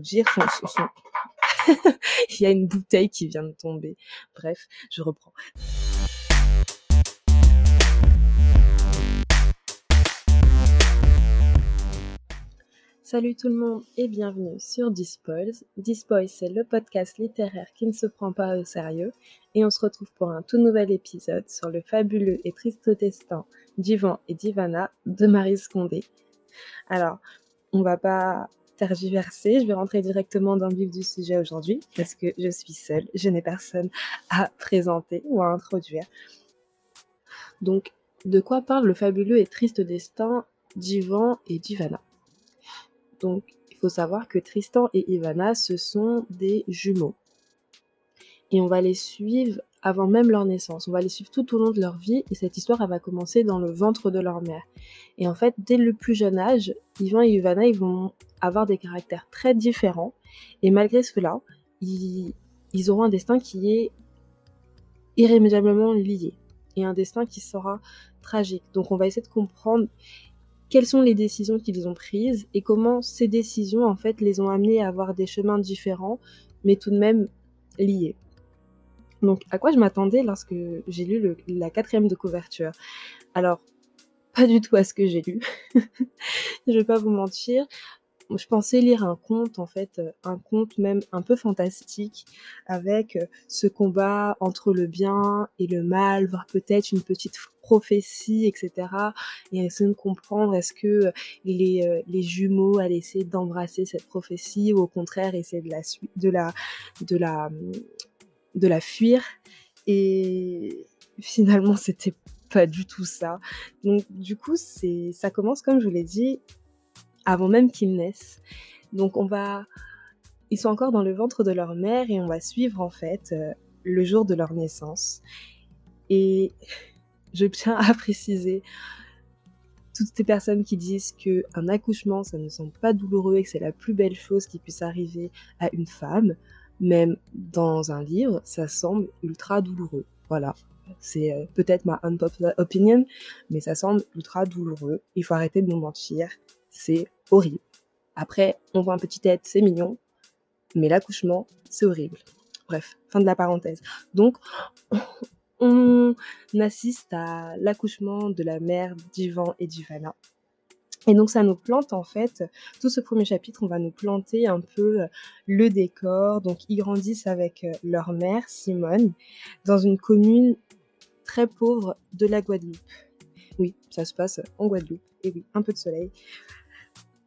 dire son... Il y a une bouteille qui vient de tomber. Bref, je reprends. Salut tout le monde et bienvenue sur Dispoils. Dispoils, c'est le podcast littéraire qui ne se prend pas au sérieux et on se retrouve pour un tout nouvel épisode sur le fabuleux et triste destin d'Ivan et d'Ivana de Marie Scondé. Alors, on va pas je vais rentrer directement dans le vif du sujet aujourd'hui parce que je suis seule, je n'ai personne à présenter ou à introduire. Donc, de quoi parle le fabuleux et triste destin d'Ivan et d'Ivana? Donc, il faut savoir que Tristan et Ivana, ce sont des jumeaux. Et on va les suivre avant même leur naissance. On va les suivre tout au long de leur vie et cette histoire, elle va commencer dans le ventre de leur mère. Et en fait, dès le plus jeune âge, Ivan et Ivana, ils vont avoir des caractères très différents. Et malgré cela, ils, ils auront un destin qui est irrémédiablement lié. Et un destin qui sera tragique. Donc on va essayer de comprendre quelles sont les décisions qu'ils ont prises et comment ces décisions en fait les ont amenés à avoir des chemins différents mais tout de même liés. Donc à quoi je m'attendais lorsque j'ai lu la quatrième de couverture? Alors pas du tout à ce que j'ai lu. je vais pas vous mentir je pensais lire un conte, en fait, euh, un conte même un peu fantastique, avec euh, ce combat entre le bien et le mal, voire peut-être une petite prophétie, etc. Et essayer de comprendre est-ce que euh, les, jumeaux allaient essayer d'embrasser cette prophétie ou au contraire essayer de la, de la, de la, de la fuir. Et finalement, c'était pas du tout ça. Donc, du coup, c'est, ça commence, comme je vous l'ai dit, avant même qu'ils naissent. Donc on va, ils sont encore dans le ventre de leur mère et on va suivre en fait euh, le jour de leur naissance. Et je tiens à préciser toutes ces personnes qui disent que un accouchement ça ne semble pas douloureux et que c'est la plus belle chose qui puisse arriver à une femme, même dans un livre, ça semble ultra douloureux. Voilà. C'est euh, peut-être ma unpopular opinion, mais ça semble ultra douloureux. Il faut arrêter de nous mentir. C'est horrible. Après, on voit un petit tête, c'est mignon, mais l'accouchement, c'est horrible. Bref, fin de la parenthèse. Donc, on assiste à l'accouchement de la mère d'Ivan et d'Ivana. Et donc ça nous plante en fait, tout ce premier chapitre, on va nous planter un peu euh, le décor. Donc ils grandissent avec euh, leur mère, Simone, dans une commune très pauvre de la Guadeloupe. Oui, ça se passe en Guadeloupe. Et oui, un peu de soleil.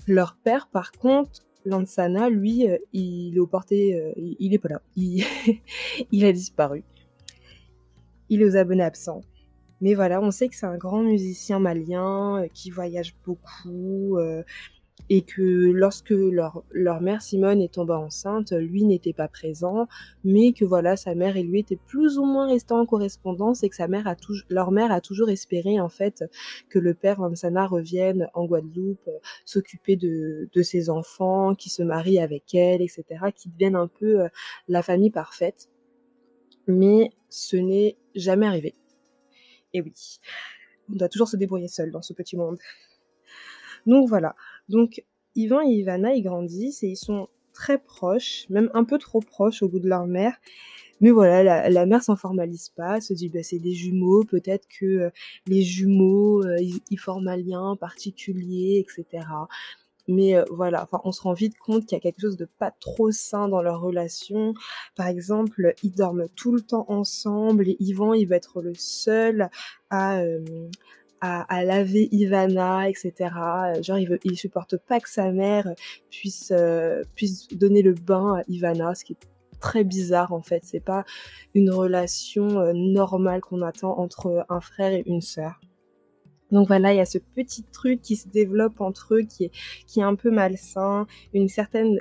Leur père, par contre, Lansana, lui, euh, il est au porté, il est pas là. Il, a disparu. Il est aux abonnés absents. Mais voilà, on sait que c'est un grand musicien malien euh, qui voyage beaucoup, et que lorsque leur, mère Simone est tombée enceinte, lui n'était pas présent, mais que voilà, sa mère et lui étaient plus ou moins restés en correspondance et que sa mère a leur mère a toujours espéré en fait que le père Lansana revienne en Guadeloupe, euh, s'occuper de, ses enfants, qui se marie avec elle, etc., qui devienne un peu euh, la famille parfaite. Mais ce n'est jamais arrivé. Et oui, on doit toujours se débrouiller seul dans ce petit monde. Donc voilà. Donc Ivan et Ivana, ils grandissent et ils sont très proches, même un peu trop proches au goût de leur mère. Mais voilà, la, mère s'en formalise pas, se dit bah c'est des jumeaux, peut-être que euh, les jumeaux euh, ils, forment un lien particulier, etc. Mais euh, voilà, enfin on se rend vite compte qu'il y a quelque chose de pas trop sain dans leur relation. Par exemple, ils dorment tout le temps ensemble et Ivan il va être le seul à à, laver Ivana, etc. Genre, il, il supporte pas que sa mère puisse, euh, puisse donner le bain à Ivana, ce qui est très bizarre en fait. C'est pas une relation euh, normale qu'on attend entre un frère et une sœur. Donc voilà, il y a ce petit truc qui se développe entre eux qui est, un peu malsain, une certaine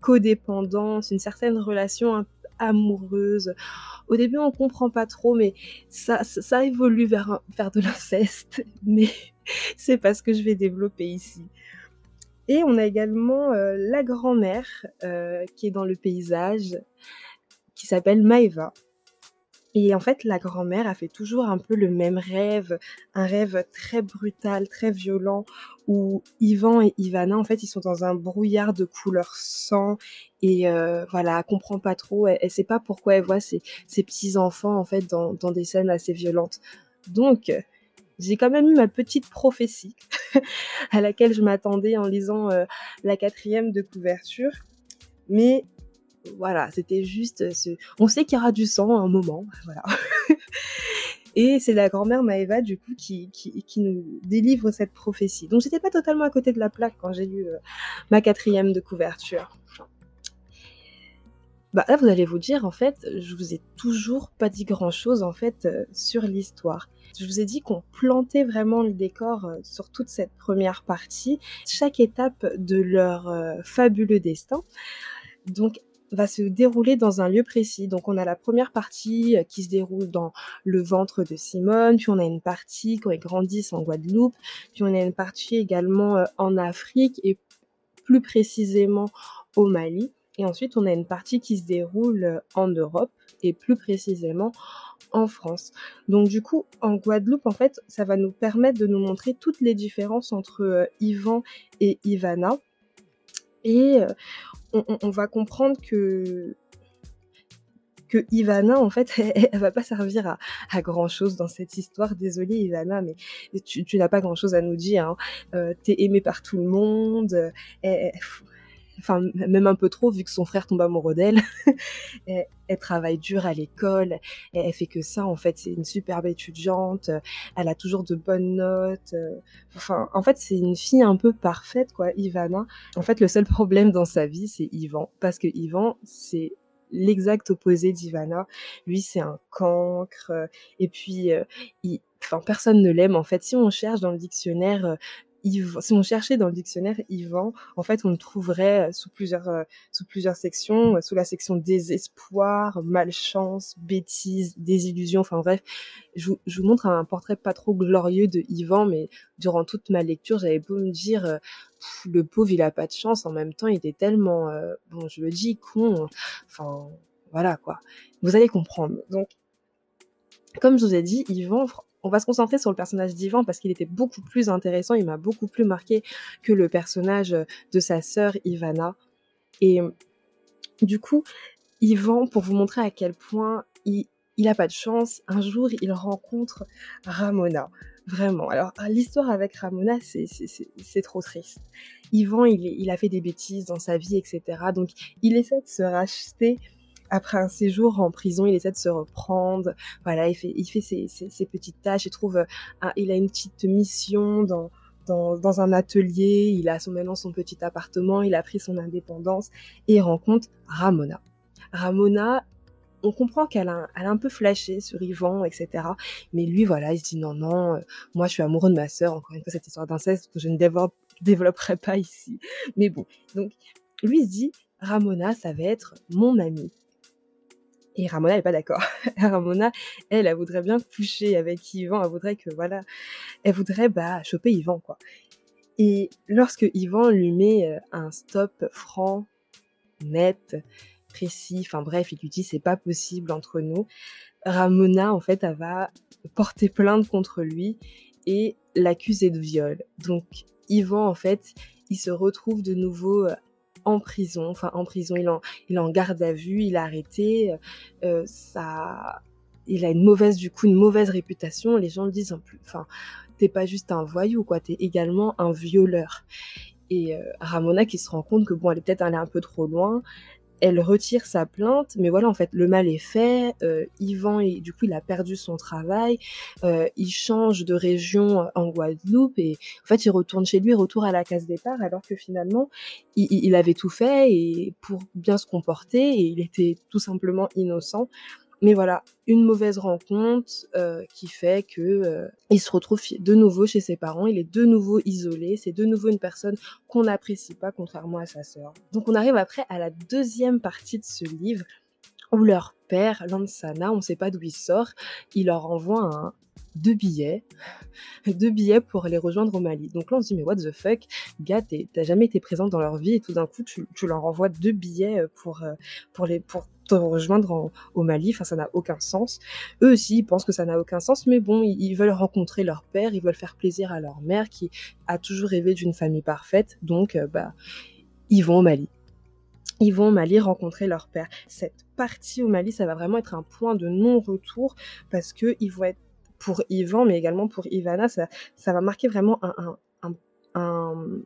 codépendance, une certaine relation amoureuse. Au début, on comprend pas trop, mais ça, ça, évolue vers, vers de l'inceste. Mais c'est pas ce que je vais développer ici. Et on a également euh, la grand-mère euh, qui est dans le paysage, qui s'appelle Maeva. Et en fait, la grand-mère a fait toujours un peu le même rêve, un rêve très brutal, très violent, où Ivan et Ivana, en fait, ils sont dans un brouillard de couleur sang, et euh, voilà, elle comprend pas trop, elle, elle sait pas pourquoi elle voit ses, petits-enfants, en fait, dans, dans des scènes assez violentes. Donc, j'ai quand même eu ma petite prophétie à laquelle je m'attendais en lisant euh, la quatrième de couverture. Mais voilà, c'était juste ce... On sait qu'il y aura du sang à un moment, voilà. Et c'est la grand-mère Maëva, du coup, qui, qui, nous délivre cette prophétie. Donc, j'étais pas totalement à côté de la plaque quand j'ai lu euh, ma quatrième de couverture. Bah là, vous allez vous dire, en fait, je vous ai toujours pas dit grand-chose, en fait, euh, sur l'histoire. Je vous ai dit qu'on plantait vraiment le décor euh, sur toute cette première partie, chaque étape de leur euh, fabuleux destin. Donc, va se dérouler dans un lieu précis. Donc on a la première partie euh, qui se déroule dans le ventre de Simone, puis on a une partie quand ils grandissent en Guadeloupe, puis on a une partie également euh, en Afrique et plus précisément au Mali. Et ensuite on a une partie qui se déroule euh, en Europe et plus précisément en France. Donc du coup, en Guadeloupe, en fait, ça va nous permettre de nous montrer toutes les différences entre Ivan et Ivana. Et on, va comprendre que Ivana, en fait, elle, va pas servir à, grand chose dans cette histoire. Désolée, Ivana, mais tu, n'as pas grand chose à nous dire. Hein. Euh, T'es aimée par tout le monde enfin même un peu trop vu que son frère tombe amoureux d'elle. elle, travaille dur à l'école, elle, fait que ça en fait, c'est une superbe étudiante, elle a toujours de bonnes notes. Enfin, en fait, c'est une fille un peu parfaite quoi, Ivana. En fait, le seul problème dans sa vie, c'est Ivan parce que Ivan, c'est l'exact opposé d'Ivana. Lui, c'est un cancre et puis enfin personne ne l'aime en fait si on cherche dans le dictionnaire si on cherchait dans le dictionnaire Ivan, en fait, on le trouverait euh, sous plusieurs, euh, sous plusieurs sections, euh, sous la section désespoir, malchance, bêtise, désillusion, enfin bref. Je vous, je vous, montre un portrait pas trop glorieux de Ivan, mais durant toute ma lecture, j'avais beau me dire, le pauvre, il a pas de chance, en même temps, il était tellement, bon, je le dis, con, enfin, voilà, quoi. Vous allez comprendre. Donc, comme je vous ai dit, Yvan, on va se concentrer sur le personnage d'Ivan parce qu'il était beaucoup plus intéressant, il m'a beaucoup plus marqué que le personnage de sa sœur Ivana. Et du coup, Ivan, pour vous montrer à quel point il, il a pas de chance, un jour il rencontre Ramona. Vraiment. Alors, l'histoire avec Ramona, c'est trop triste. Ivan, il, il a fait des bêtises dans sa vie, etc. Donc, il essaie de se racheter après un séjour en prison, il essaie de se reprendre. Voilà, il fait, il fait ses, ses, petites tâches. Il trouve, euh, il a une petite mission dans, dans, dans, un atelier. Il a son, maintenant son petit appartement. Il a pris son indépendance et il rencontre Ramona. Ramona, on comprend qu'elle a, a un peu flashé sur Yvan, etc. Mais lui, voilà, il se dit non, non, euh, moi je suis amoureux de ma sœur. Encore une fois, cette histoire d'inceste que je ne développe, développerai pas ici. Mais bon, donc lui se dit Ramona, ça va être mon amie. Et Ramona n'est pas d'accord. Ramona, elle, elle voudrait bien coucher avec Yvan, elle voudrait que, voilà, elle voudrait, bah, choper Yvan, quoi. Et lorsque Yvan lui met euh, un stop franc, net, précis, enfin bref, il lui dit c'est pas possible entre nous, Ramona, en fait, elle va porter plainte contre lui et l'accuser de viol. Donc, Yvan, en fait, il se retrouve de nouveau euh, en prison, enfin en prison, il, en, est en garde à vue, il a arrêté, euh, ça, il a une mauvaise, du coup, une mauvaise réputation, les gens le disent en plus, enfin, t'es pas juste un voyou, quoi, t'es également un violeur. Et euh, Ramona qui se rend compte que bon, elle est peut-être allée un peu trop loin, elle retire sa plainte, mais voilà, en fait, le mal est fait. Euh, Yvan, du coup, il a perdu son travail. Euh, il change de région en Guadeloupe et en fait, il retourne chez lui, retour à la case départ, alors que finalement, il, il avait tout fait et pour bien se comporter et il était tout simplement innocent. Mais voilà, une mauvaise rencontre euh, qui fait que euh, il se retrouve de nouveau chez ses parents, il est de nouveau isolé, c'est de nouveau une personne qu'on n'apprécie pas contrairement à sa sœur. Donc on arrive après à la deuxième partie de ce livre où leur père, Lansana, on ne sait pas d'où il sort, il leur envoie deux billets, deux billets pour les rejoindre au Mali. Donc là, on se dit, mais what the fuck, gars, t'as jamais été présente dans leur vie et tout d'un coup, tu, tu, leur envoies deux billets euh, pour, les, rejoindre au Mali. Enfin, ça n'a aucun sens. Eux aussi, ils pensent que ça n'a aucun sens, mais bon, ils, veulent rencontrer leur père, ils veulent faire plaisir à leur mère qui a toujours rêvé d'une famille parfaite. Donc, euh, bah, ils vont au Mali. Ils vont au Mali rencontrer leur père. Cette partie au Mali, ça va vraiment être un point de non-retour parce que ils vont être pour Ivan, mais également pour Ivana, ça, va marquer vraiment un,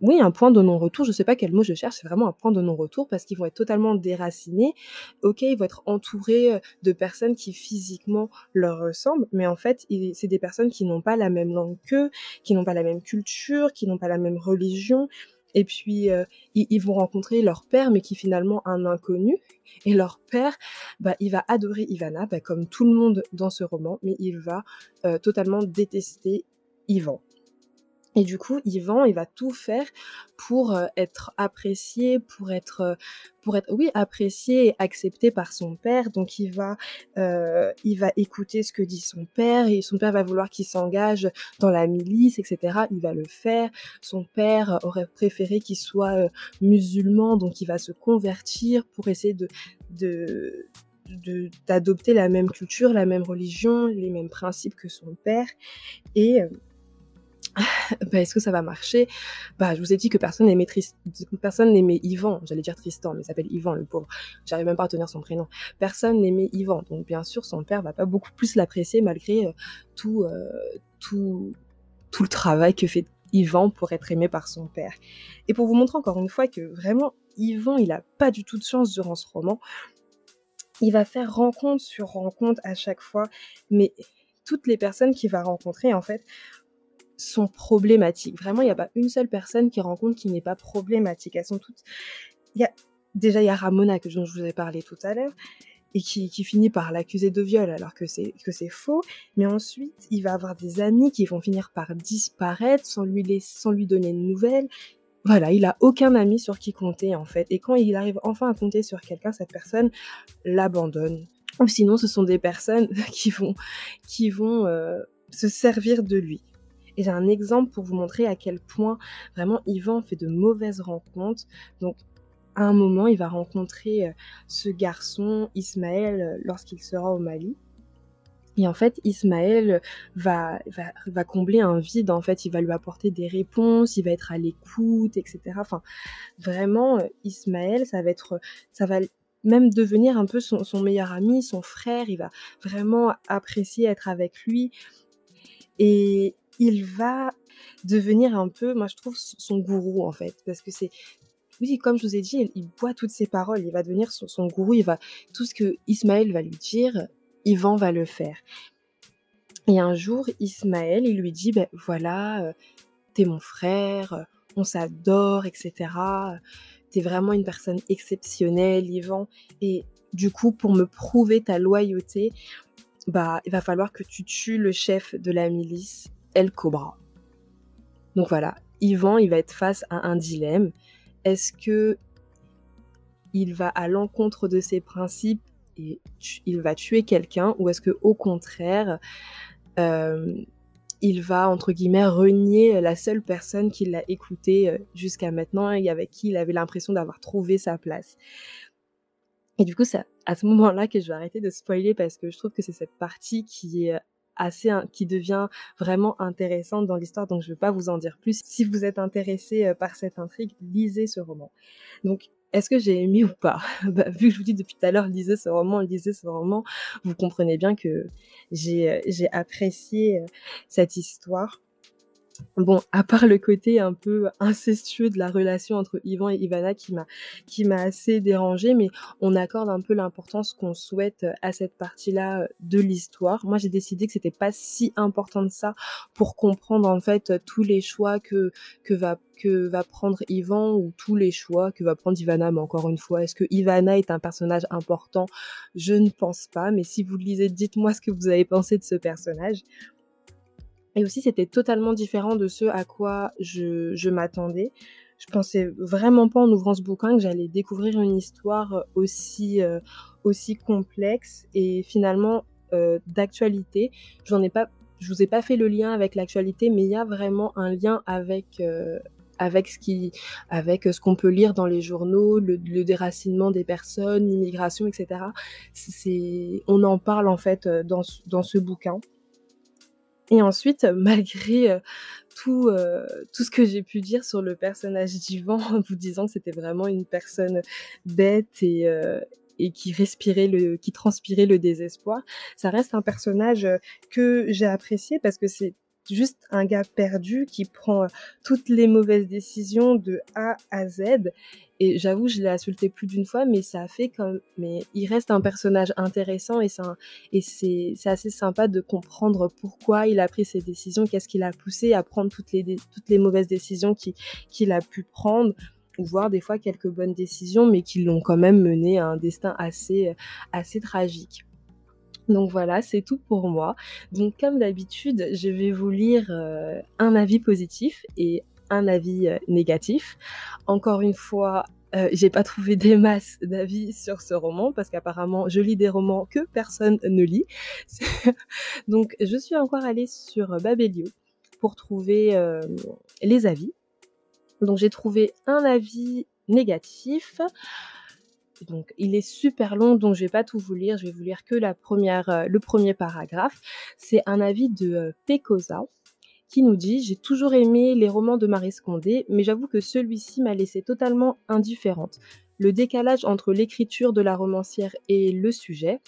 oui, un point de non-retour. Je sais pas quel mot je cherche. C'est vraiment un point de non-retour parce qu'ils vont être totalement déracinés. Ok, ils vont être entourés euh, de personnes qui physiquement leur ressemblent, mais en fait, c'est des personnes qui n'ont pas la même langue qu'eux, qui n'ont pas la même culture, qui n'ont pas la même religion. Et puis, euh, ils, vont rencontrer leur père, mais qui est finalement un inconnu. Et leur père, bah, il va adorer Ivana, bah, comme tout le monde dans ce roman, mais il va euh, totalement détester Ivan. Et du coup, Yvan, il va tout faire pour euh, être apprécié, pour être, euh, pour être, oui, apprécié et accepté par son père. Donc, il va, euh, il va écouter ce que dit son père et son père va vouloir qu'il s'engage dans la milice, etc. Il va le faire. Son père aurait préféré qu'il soit musulman, donc il va se convertir pour essayer de, de d'adopter la même culture, la même religion, les mêmes principes que son père. Et bah, est-ce que ça va marcher? Bah, je vous ai dit que personne n'aimait Yvan. J'allais dire Tristan, mais il s'appelle Yvan, le pauvre. J'arrive même pas à tenir son prénom. Personne n'aimait Yvan, donc bien sûr, son père va pas beaucoup plus l'apprécier malgré euh, tout, euh, tout, tout le travail que fait Yvan pour être aimé par son père. Et pour vous montrer encore une fois que vraiment Yvan, il a pas du tout de chance durant ce roman. Il va faire rencontre sur rencontre à chaque fois, mais toutes les personnes qu'il va rencontrer, en fait, sont problématiques. Vraiment, il n'y a pas une seule personne qui rencontre qui n'est pas problématique. Elles sont toutes. Y a... Déjà, il y a Ramona, dont je vous ai parlé tout à l'heure, et qui, qui, finit par l'accuser de viol alors que c'est que c'est faux. Mais ensuite, il va avoir des amis qui vont finir par disparaître sans lui laisser, sans lui donner de nouvelles. Voilà, il a aucun ami sur qui compter en fait. Et quand il arrive enfin à compter sur quelqu'un, cette personne l'abandonne. Ou sinon, ce sont des personnes qui vont qui vont euh, se servir de lui. Et j'ai un exemple pour vous montrer à quel point vraiment Yvan fait de mauvaises rencontres. Donc à un moment, il va rencontrer euh, ce garçon, Ismaël, euh, lorsqu'il sera au Mali. Et en fait, Ismaël va, va, va, combler un vide. En fait, il va lui apporter des réponses, il va être à l'écoute, etc. Enfin, vraiment, euh, Ismaël, ça va être, ça va même devenir un peu son, son meilleur ami, son frère. Il va vraiment apprécier être avec lui. Et, il va devenir un peu, moi je trouve, son gourou en fait, parce que c'est oui, comme je vous ai dit, il, boit toutes ses paroles, il va devenir son, gourou, il va tout ce que Ismaël va lui dire, Ivan va le faire. Et un jour, Ismaël, il lui dit, ben voilà, euh, t'es mon frère, on s'adore, etc. T'es vraiment une personne exceptionnelle, Ivan. Et du coup, pour me prouver ta loyauté, bah, il va falloir que tu tues le chef de la milice El Cobra. Donc voilà, Yvan, il va être face à un dilemme. Est-ce que il va à l'encontre de ses principes et il va tuer quelqu'un ou est-ce que au contraire euh, il va entre guillemets renier la seule personne qui l'a écouté euh, jusqu'à maintenant et avec qui il avait l'impression d'avoir trouvé sa place? Et du coup, c'est à ce moment-là que je vais arrêter de spoiler parce que je trouve que c'est cette partie qui est assez qui devient vraiment intéressante dans l'histoire donc je ne vais pas vous en dire plus. Si vous êtes intéressé euh, par cette intrigue lisez ce roman. Donc est-ce que j'ai aimé ou pas? Bah, Vu que je vous dis depuis tout à l'heure, lisez ce roman, lisez ce roman, vous comprenez bien que j'ai euh, apprécié euh, cette histoire. Bon, à part le côté un peu incestueux de la relation entre Ivan et Ivana qui m'a qui m'a assez dérangé, mais on accorde un peu l'importance qu'on souhaite à cette partie-là de l'histoire. Moi, j'ai décidé que c'était pas si important de ça pour comprendre en fait tous les choix que que va que va prendre Ivan ou tous les choix que va prendre Ivana. Mais encore une fois, est-ce que Ivana est un personnage important? Je ne pense pas. Mais si vous le lisez, dites-moi ce que vous avez pensé de ce personnage. Et aussi, c'était totalement différent de ce à quoi je, m'attendais. Je pensais vraiment pas en ouvrant ce bouquin que j'allais découvrir une histoire aussi, euh, aussi complexe et finalement euh, d'actualité. J'en ai pas, je vous ai pas fait le lien avec l'actualité, mais il y a vraiment un lien avec, euh, avec ce qu'on peut lire dans les journaux, le, déracinement des personnes, l'immigration, etc. On en parle en fait dans ce bouquin. Et ensuite, malgré tout, tout ce que j'ai pu dire sur le personnage d'Ivan, en vous disant que c'était vraiment une personne bête et, et qui respirait le, qui transpirait le désespoir, ça reste un personnage que j'ai apprécié parce que c'est juste un gars perdu qui prend toutes les mauvaises décisions de A à Z. Et j'avoue, je l'ai insulté plus d'une fois, mais ça a fait comme, mais il reste un personnage intéressant et c'est, assez sympa de comprendre pourquoi il a pris ces décisions, qu'est-ce qui l'a poussé à prendre toutes les, mauvaises décisions qu'il, qu'il a pu prendre ou voir des fois quelques bonnes décisions, mais qui l'ont quand même mené à un destin assez, assez tragique. Donc voilà, c'est tout pour moi. Donc comme d'habitude, je vais vous lire euh, un avis positif et un avis euh, négatif. Encore une fois, euh, j'ai pas trouvé des masses d'avis sur ce roman parce qu'apparemment je lis des romans que personne ne lit. Donc je suis encore allée sur Babelio pour trouver les avis. Donc j'ai trouvé un avis négatif. Donc, il est super long, donc je vais pas tout vous lire. Je vais vous lire que la première, euh, le premier paragraphe. C'est un avis de euh, Pecosa qui nous dit J'ai toujours aimé les romans de Marie Scondé, mais j'avoue que celui-ci m'a laissé totalement indifférente. Le décalage entre l'écriture de la romancière et le sujet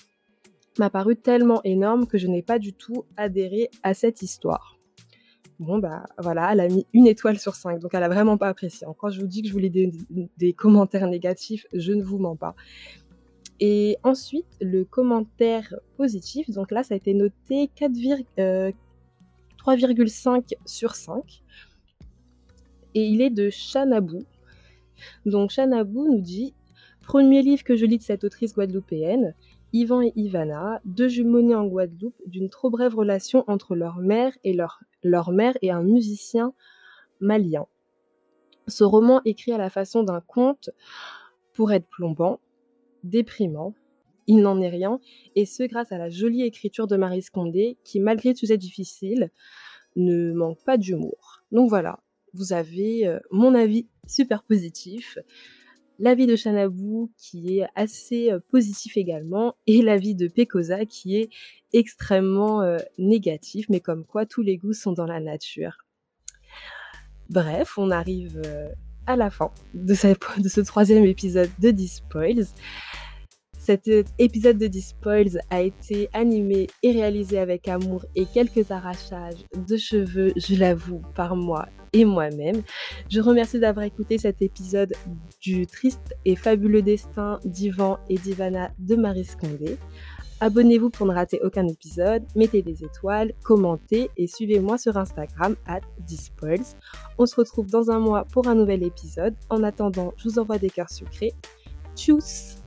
m'a paru tellement énorme que je n'ai pas du tout adhéré à cette histoire. Bon, bah voilà, elle a mis une étoile sur cinq, donc elle a vraiment pas apprécié. Quand je vous dis que je voulais des, des commentaires négatifs, je ne vous mens pas. Et ensuite, le commentaire positif, donc là, ça a été noté 3,5 euh, sur 5. Et il est de Chanabou. Donc Chanabou nous dit Premier livre que je lis de cette autrice guadeloupéenne, Yvan et Ivana, deux jumeaux en Guadeloupe, d'une trop brève relation entre leur mère et un musicien malien. Ce roman écrit à la façon d'un conte pour être plombant, déprimant, il n'en est rien, et ce grâce à la jolie écriture de Marie Scondé, qui malgré tout sujet difficile, ne manque pas d'humour. Donc voilà, vous avez euh, mon avis super positif l'avis de Chanabou qui est assez euh, positif également et l'avis de Pekosa qui est extrêmement euh, négatif, mais comme quoi tous les goûts sont dans la nature. Bref, on arrive à la fin de ce troisième épisode de Dispoils. Cet épisode de Dispoils a été animé et réalisé avec amour et quelques arrachages de cheveux, je l'avoue, par moi et moi-même. Je remercie d'avoir écouté cet épisode du triste et fabuleux destin d'Ivan et d'Ivana de Marie Scondé. Abonnez-vous pour ne rater aucun épisode, mettez des étoiles, commentez et suivez-moi sur Instagram at Dispoils. On se retrouve dans un mois pour un nouvel épisode. En attendant, je vous envoie des cœurs sucrés. Tchuss